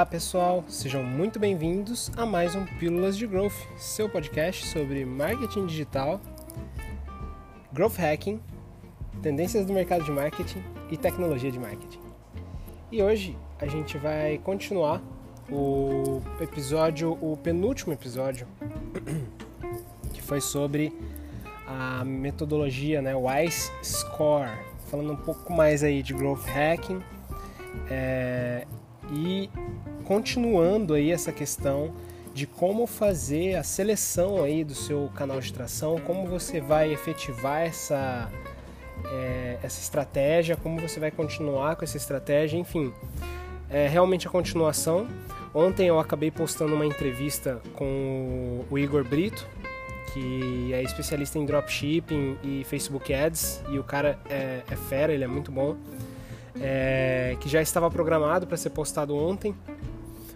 Olá pessoal, sejam muito bem-vindos a mais um Pílulas de Growth, seu podcast sobre marketing digital, growth hacking, tendências do mercado de marketing e tecnologia de marketing. E hoje a gente vai continuar o episódio, o penúltimo episódio, que foi sobre a metodologia, né, o ICE Score, falando um pouco mais aí de growth hacking é, e continuando aí essa questão de como fazer a seleção aí do seu canal de tração, como você vai efetivar essa, é, essa estratégia, como você vai continuar com essa estratégia, enfim, é realmente a continuação. Ontem eu acabei postando uma entrevista com o Igor Brito, que é especialista em dropshipping e Facebook Ads, e o cara é, é fera, ele é muito bom é, que já estava programado para ser postado ontem,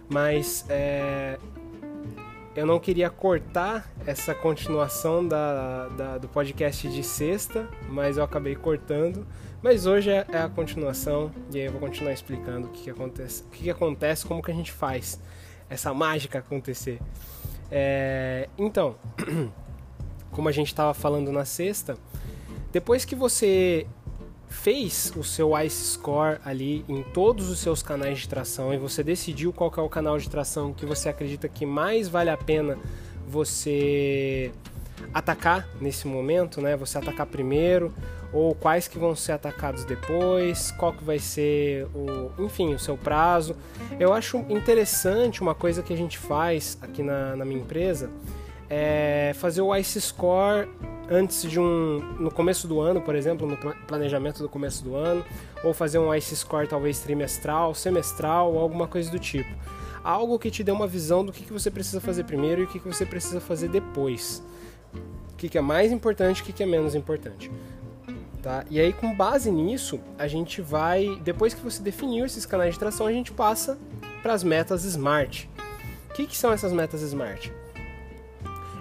mas é, eu não queria cortar essa continuação da, da, do podcast de sexta, mas eu acabei cortando. Mas hoje é, é a continuação e aí eu vou continuar explicando o que, que acontece, o que, que, acontece, como que a gente faz essa mágica acontecer. É, então, como a gente estava falando na sexta, depois que você fez o seu ICE Score ali em todos os seus canais de tração e você decidiu qual é o canal de tração que você acredita que mais vale a pena você atacar nesse momento, né? Você atacar primeiro ou quais que vão ser atacados depois, qual que vai ser o, enfim, o seu prazo. Eu acho interessante uma coisa que a gente faz aqui na, na minha empresa é fazer o ICE Score antes de um no começo do ano, por exemplo, no planejamento do começo do ano, ou fazer um ice score talvez trimestral, semestral ou alguma coisa do tipo. Algo que te dê uma visão do que, que você precisa fazer primeiro e o que, que você precisa fazer depois. O que, que é mais importante e o que, que é menos importante. Tá? E aí, com base nisso, a gente vai. Depois que você definiu esses canais de tração, a gente passa para as metas SMART. O que, que são essas metas SMART?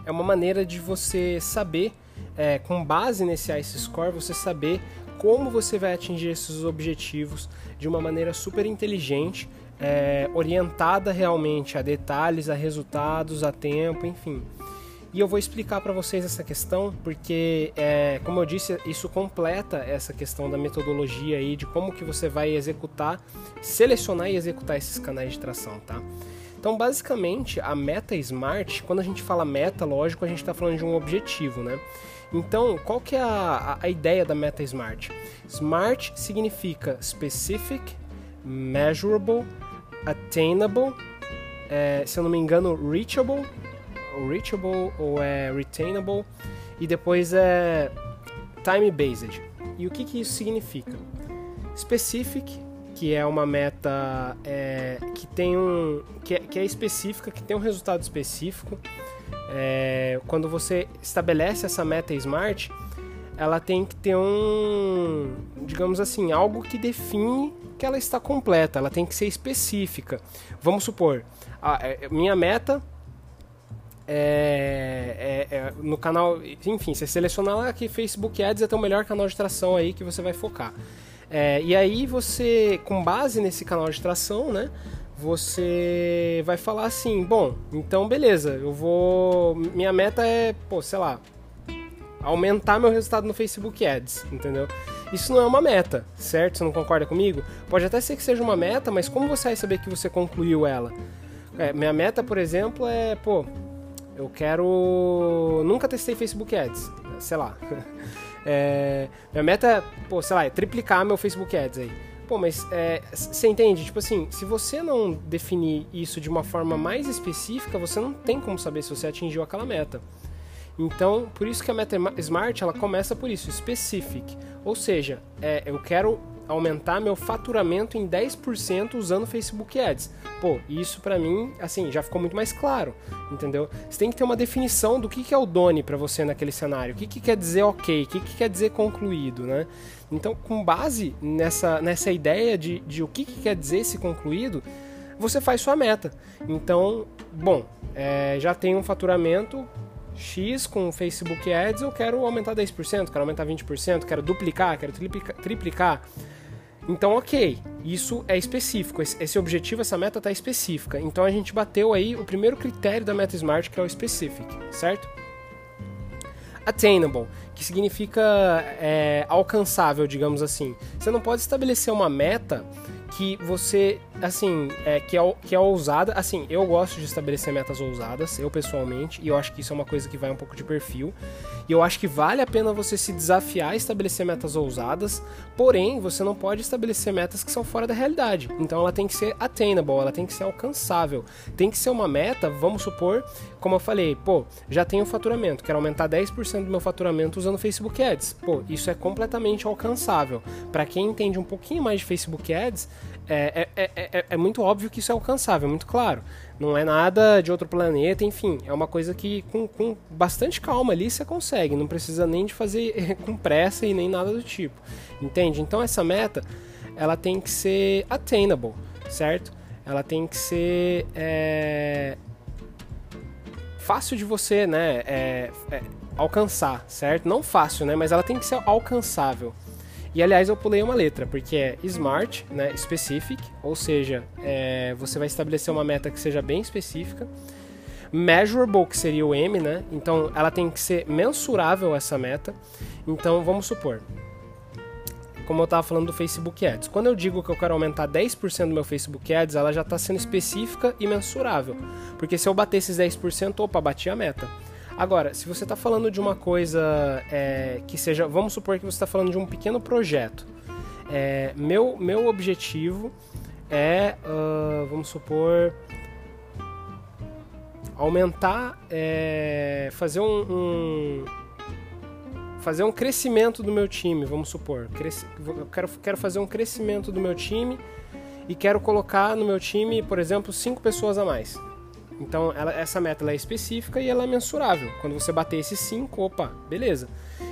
É uma maneira de você saber é, com base nesse ICE Score, você saber como você vai atingir esses objetivos de uma maneira super inteligente, é, orientada realmente a detalhes, a resultados, a tempo, enfim. E eu vou explicar para vocês essa questão porque, é, como eu disse, isso completa essa questão da metodologia aí de como que você vai executar, selecionar e executar esses canais de tração, tá? Então, basicamente, a meta Smart, quando a gente fala meta, lógico, a gente está falando de um objetivo, né? Então, qual que é a, a, ideia da meta Smart? Smart significa specific, measurable, attainable, é, se eu não me engano, reachable, reachable ou é retainable, e depois é time-based. E o que, que isso significa? Specific que é uma meta é, que tem um que é, que é, específica, que tem um resultado específico. É, quando você estabelece essa meta smart, ela tem que ter um, digamos assim, algo que define que ela está completa. Ela tem que ser específica. Vamos supor, a, a é, minha meta é, é, é, no canal, enfim, você seleciona lá que Facebook Ads é o melhor canal de tração aí que você vai focar. É, e aí você, com base nesse canal de tração, né? Você vai falar assim, bom, então beleza, eu vou. Minha meta é, pô, sei lá, aumentar meu resultado no Facebook Ads, entendeu? Isso não é uma meta, certo? Você não concorda comigo? Pode até ser que seja uma meta, mas como você vai saber que você concluiu ela? É, minha meta, por exemplo, é, pô, eu quero. Nunca testei Facebook Ads, sei lá. É, minha meta, pô, sei lá, é triplicar meu Facebook Ads aí. Pô, mas é, você entende? Tipo assim, se você não definir isso de uma forma mais específica, você não tem como saber se você atingiu aquela meta. Então, por isso que a meta Smart ela começa por isso, specific. Ou seja, é, eu quero aumentar meu faturamento em 10% usando Facebook Ads. Pô, isso para mim, assim, já ficou muito mais claro, entendeu? Você tem que ter uma definição do que, que é o Doni para você naquele cenário, o que, que quer dizer ok, o que, que quer dizer concluído, né? Então, com base nessa, nessa ideia de, de o que, que quer dizer esse concluído, você faz sua meta. Então, bom, é, já tem um faturamento X com Facebook Ads, eu quero aumentar 10%, quero aumentar 20%, quero duplicar, quero triplicar. Então, ok, isso é específico, esse objetivo, essa meta está específica. Então a gente bateu aí o primeiro critério da meta SMART, que é o specific, certo? Attainable, que significa é, alcançável, digamos assim. Você não pode estabelecer uma meta que você, assim, é, que, é, que é ousada. Assim, eu gosto de estabelecer metas ousadas, eu pessoalmente, e eu acho que isso é uma coisa que vai um pouco de perfil. E eu acho que vale a pena você se desafiar a estabelecer metas ousadas, porém, você não pode estabelecer metas que são fora da realidade. Então ela tem que ser attainable, ela tem que ser alcançável. Tem que ser uma meta, vamos supor, como eu falei, pô, já tenho faturamento, quero aumentar 10% do meu faturamento usando Facebook Ads. Pô, isso é completamente alcançável. Para quem entende um pouquinho mais de Facebook Ads, é, é, é, é, muito óbvio que isso é alcançável, é muito claro. Não é nada de outro planeta, enfim, é uma coisa que com, com bastante calma ali você consegue, não precisa nem de fazer com pressa e nem nada do tipo. Entende? Então essa meta, ela tem que ser attainable, certo? Ela tem que ser é, fácil de você, né, é, é, alcançar, certo? Não fácil, né, mas ela tem que ser alcançável. E aliás, eu pulei uma letra, porque é smart, né, specific, ou seja, é, você vai estabelecer uma meta que seja bem específica. Measurable, que seria o M, né? Então ela tem que ser mensurável essa meta. Então vamos supor, como eu estava falando do Facebook Ads. Quando eu digo que eu quero aumentar 10% do meu Facebook Ads, ela já está sendo específica e mensurável. Porque se eu bater esses 10%, opa, bati a meta. Agora, se você está falando de uma coisa é, que seja, vamos supor que você está falando de um pequeno projeto. É, meu, meu objetivo é, uh, vamos supor, aumentar, é, fazer um, um, fazer um crescimento do meu time, vamos supor. Cresci, eu quero, quero fazer um crescimento do meu time e quero colocar no meu time, por exemplo, cinco pessoas a mais. Então, ela, essa meta é específica e ela é mensurável. Quando você bater esses 5, opa, beleza.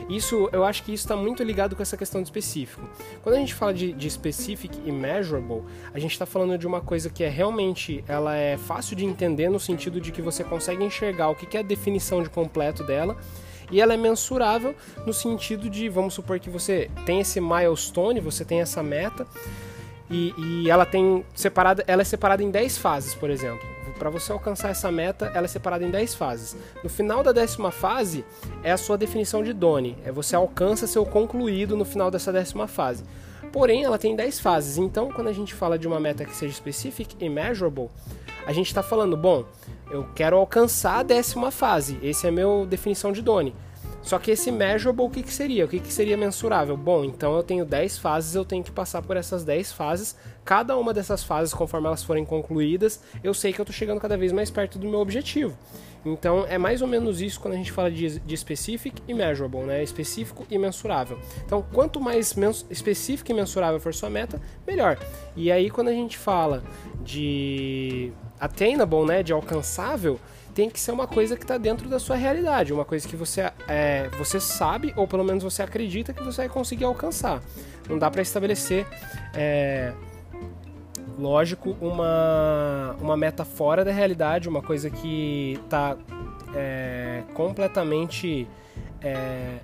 Isso, eu acho que isso está muito ligado com essa questão de específico. Quando a gente fala de, de specific e measurable, a gente está falando de uma coisa que é realmente, ela é fácil de entender no sentido de que você consegue enxergar o que, que é a definição de completo dela e ela é mensurável no sentido de, vamos supor que você tem esse milestone, você tem essa meta e, e ela tem separada, ela é separada em 10 fases, por exemplo para você alcançar essa meta, ela é separada em 10 fases. No final da décima fase é a sua definição de Doni, é você alcança seu concluído no final dessa décima fase. Porém, ela tem 10 fases, então quando a gente fala de uma meta que seja specific e measurable, a gente está falando, bom, eu quero alcançar a décima fase, esse é a minha definição de Doni. Só que esse measurable, o que, que seria? O que, que seria mensurável? Bom, então eu tenho 10 fases, eu tenho que passar por essas 10 fases. Cada uma dessas fases, conforme elas forem concluídas, eu sei que eu estou chegando cada vez mais perto do meu objetivo. Então é mais ou menos isso quando a gente fala de, de specific e measurable, né? Específico e mensurável. Então, quanto mais específico e mensurável for sua meta, melhor. E aí, quando a gente fala de attainable, né? De alcançável, tem que ser uma coisa que está dentro da sua realidade, uma coisa que você, é, você sabe, ou pelo menos você acredita que você vai conseguir alcançar. Não dá para estabelecer, é, lógico, uma, uma meta fora da realidade, uma coisa que está é, completamente. É,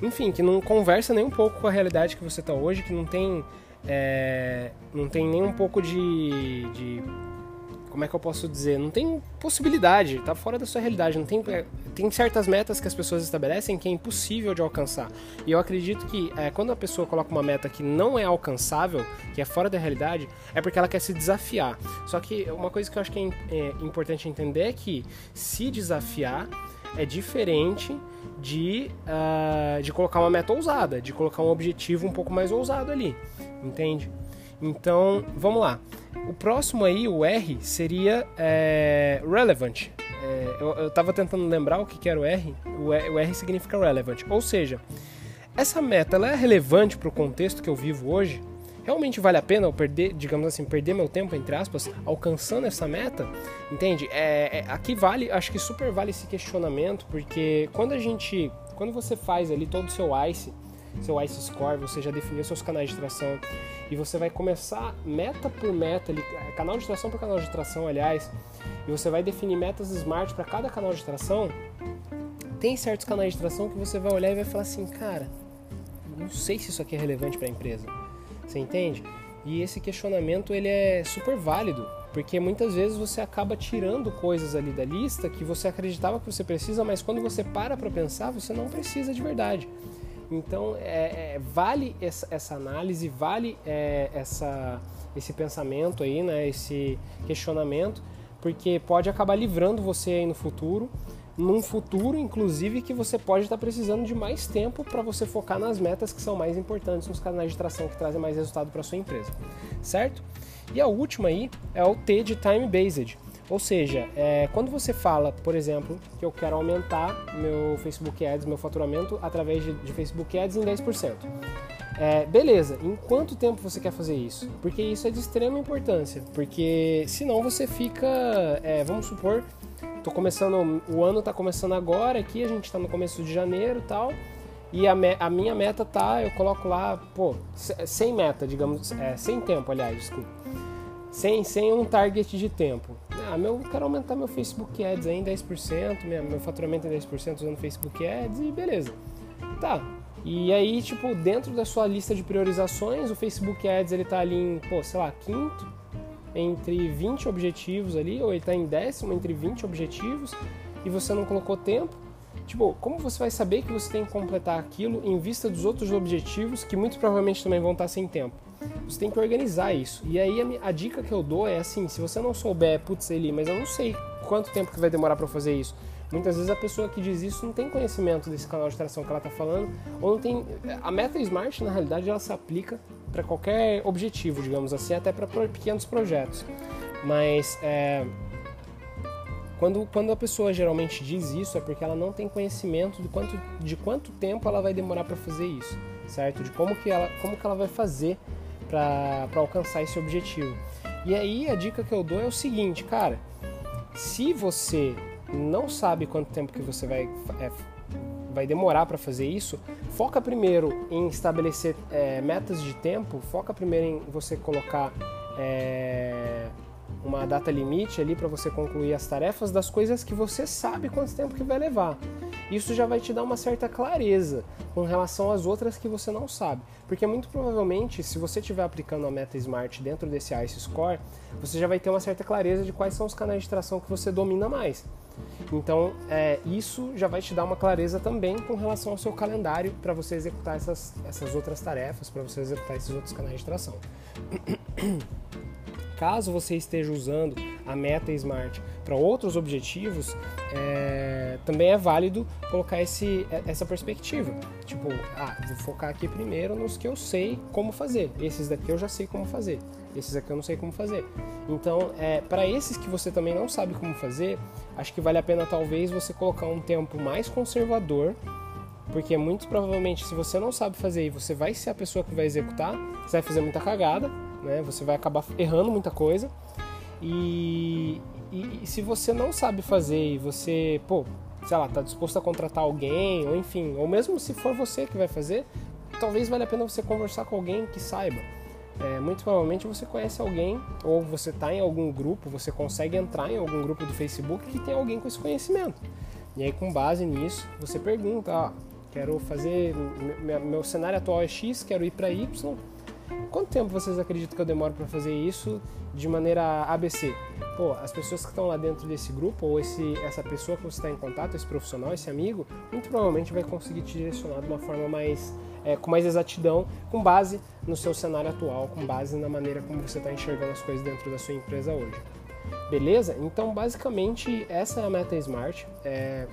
enfim, que não conversa nem um pouco com a realidade que você está hoje, que não tem, é, não tem nem um pouco de, de como é que eu posso dizer? Não tem possibilidade, tá fora da sua realidade. Não tem, é, tem certas metas que as pessoas estabelecem que é impossível de alcançar. E eu acredito que é, quando a pessoa coloca uma meta que não é alcançável, que é fora da realidade, é porque ela quer se desafiar. Só que uma coisa que eu acho que é, é importante entender é que se desafiar é diferente de, uh, de colocar uma meta ousada, de colocar um objetivo um pouco mais ousado ali, entende? Então, vamos lá. O próximo aí, o R, seria é, relevant. É, eu, estava tentando lembrar o que, que era o R. o R. O R significa relevant. Ou seja, essa meta ela é relevante para o contexto que eu vivo hoje? Realmente vale a pena eu perder, digamos assim, perder meu tempo, entre aspas, alcançando essa meta? Entende? É, é, aqui vale, acho que super vale esse questionamento, porque quando a gente, quando você faz ali todo o seu ICE, seu ICE Score, você já definiu seus canais de tração e você vai começar meta por meta, é, canal de tração por canal de tração, aliás, e você vai definir metas smart para cada canal de tração. Tem certos canais de tração que você vai olhar e vai falar assim, cara, não sei se isso aqui é relevante para a empresa. Você entende? E esse questionamento ele é super válido, porque muitas vezes você acaba tirando coisas ali da lista que você acreditava que você precisa, mas quando você para para pensar, você não precisa de verdade. Então, é, é, vale essa, essa, análise, vale é, essa, esse pensamento aí, né, esse questionamento, porque pode acabar livrando você aí no futuro, num futuro, inclusive, que você pode estar precisando de mais tempo para você focar nas metas que são mais importantes, nos canais de tração que trazem mais resultado para sua empresa, certo? E a última aí é o T de Time Based. Ou seja, é, quando você fala, por exemplo, que eu quero aumentar meu Facebook Ads, meu faturamento através de, de Facebook Ads em 10%. É, beleza, em quanto tempo você quer fazer isso? Porque isso é de extrema importância, porque senão você fica, é, vamos supor, tô começando, o ano está começando agora aqui, a gente está no começo de janeiro tal, e a, me, a, minha meta tá, eu coloco lá, pô, sem meta, digamos, é, sem tempo, aliás, desculpa, sem, sem um target de tempo. Ah, meu, quero aumentar meu Facebook Ads em 10%, minha, meu faturamento em 10% usando Facebook Ads e beleza. Tá, e aí, tipo, dentro da sua lista de priorizações, o Facebook Ads ele tá ali em, pô, sei lá, quinto, entre 20 objetivos ali, ou ele tá em décimo entre 20 objetivos, e você não colocou tempo. Tipo, como você vai saber que você tem que completar aquilo em vista dos outros objetivos que muito provavelmente também vão estar sem tempo? Você tem que organizar isso. E aí a, a dica que eu dou é assim, se você não souber, putz, Eli, mas eu não sei quanto tempo que vai demorar para fazer isso. Muitas vezes a pessoa que diz isso não tem conhecimento desse canal de tração que ela está falando, ou não tem. A meta Smart, na realidade, ela se aplica para qualquer objetivo, digamos assim, até para pequenos projetos. Mas é, quando, quando a pessoa geralmente diz isso é porque ela não tem conhecimento de quanto, de quanto tempo ela vai demorar para fazer isso, certo? De como que ela, como que ela vai fazer para alcançar esse objetivo. E aí a dica que eu dou é o seguinte, cara, se você não sabe quanto tempo que você vai, é, vai demorar para fazer isso, foca primeiro em estabelecer é, metas de tempo, foca primeiro em você colocar é, uma data limite ali para você concluir as tarefas das coisas que você sabe quanto tempo que vai levar. Isso já vai te dar uma certa clareza com relação às outras que você não sabe. Porque muito provavelmente, se você estiver aplicando a meta Smart dentro desse ICE Score, você já vai ter uma certa clareza de quais são os canais de tração que você domina mais. Então, é, isso já vai te dar uma clareza também com relação ao seu calendário para você executar essas, essas outras tarefas, para você executar esses outros canais de tração. Caso você esteja usando a meta Smart para outros objetivos, é, também é válido colocar esse, é, essa perspectiva. Tipo, ah, vou focar aqui primeiro nos que eu sei como fazer. Esses daqui eu já sei como fazer. Esses aqui eu não sei como fazer. Então, é, para esses que você também não sabe como fazer, acho que vale a pena talvez você colocar um tempo mais conservador, porque muito provavelmente se você não sabe fazer e você vai ser a pessoa que vai executar, você vai fazer muita cagada né? Você vai acabar errando muita coisa. E, e, e, se você não sabe fazer e você, pô, sei lá, tá disposto a contratar alguém, ou enfim, ou mesmo se for você que vai fazer, talvez valha a pena você conversar com alguém que saiba. É, muito provavelmente você conhece alguém, ou você está em algum grupo, você consegue entrar em algum grupo do Facebook que tem alguém com esse conhecimento. E aí, com base nisso, você pergunta: ah, quero fazer, meu, cenário atual é X, quero ir para Y, Quanto tempo vocês acreditam que eu demoro para fazer isso de maneira ABC? Pô, as pessoas que estão lá dentro desse grupo, ou esse, essa pessoa que você está em contato, esse profissional, esse amigo, muito provavelmente vai conseguir te direcionar de uma forma mais, é, com mais exatidão, com base no seu cenário atual, com base na maneira como você está enxergando as coisas dentro da sua empresa hoje. Beleza? Então, basicamente, essa é a meta Smart. É,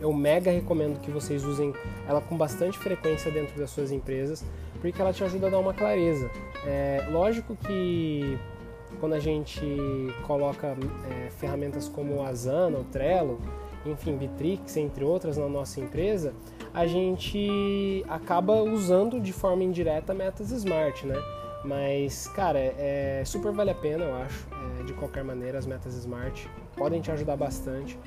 eu mega recomendo que vocês usem ela com bastante frequência dentro das suas empresas, porque ela te ajuda a dar uma clareza. É, lógico que quando a gente coloca é, ferramentas como o Asana, o Trello, enfim, Bitrix, entre outras, na nossa empresa, a gente acaba usando de forma indireta metas smart, né? Mas, cara, é, super vale a pena, eu acho. É, de qualquer maneira, as metas smart podem te ajudar bastante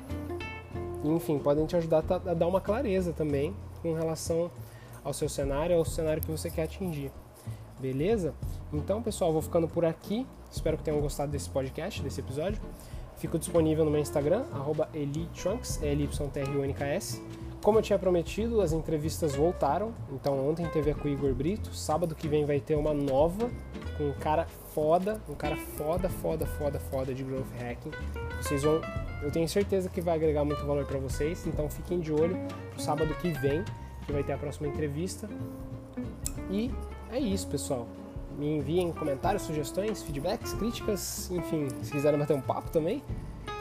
enfim, podem te ajudar a dar uma clareza também com relação ao seu cenário, ao cenário que você quer atingir. Beleza? Então, pessoal, vou ficando por aqui. Espero que tenham gostado desse podcast, desse episódio. Fico disponível no meu Instagram, elitrunks, L-Y-T-R-U-N-K-S, como eu tinha prometido, as entrevistas voltaram. Então ontem teve a com o Igor Brito, sábado que vem vai ter uma nova com um cara foda, um cara foda, foda, foda, foda de growth hacking. Vocês vão, eu tenho certeza que vai agregar muito valor para vocês, então fiquem de olho no sábado que vem, que vai ter a próxima entrevista. E é isso, pessoal. Me enviem comentários, sugestões, feedbacks, críticas, enfim, se quiserem bater um papo também,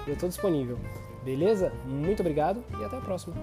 eu estou disponível. Beleza? Muito obrigado e até a próxima.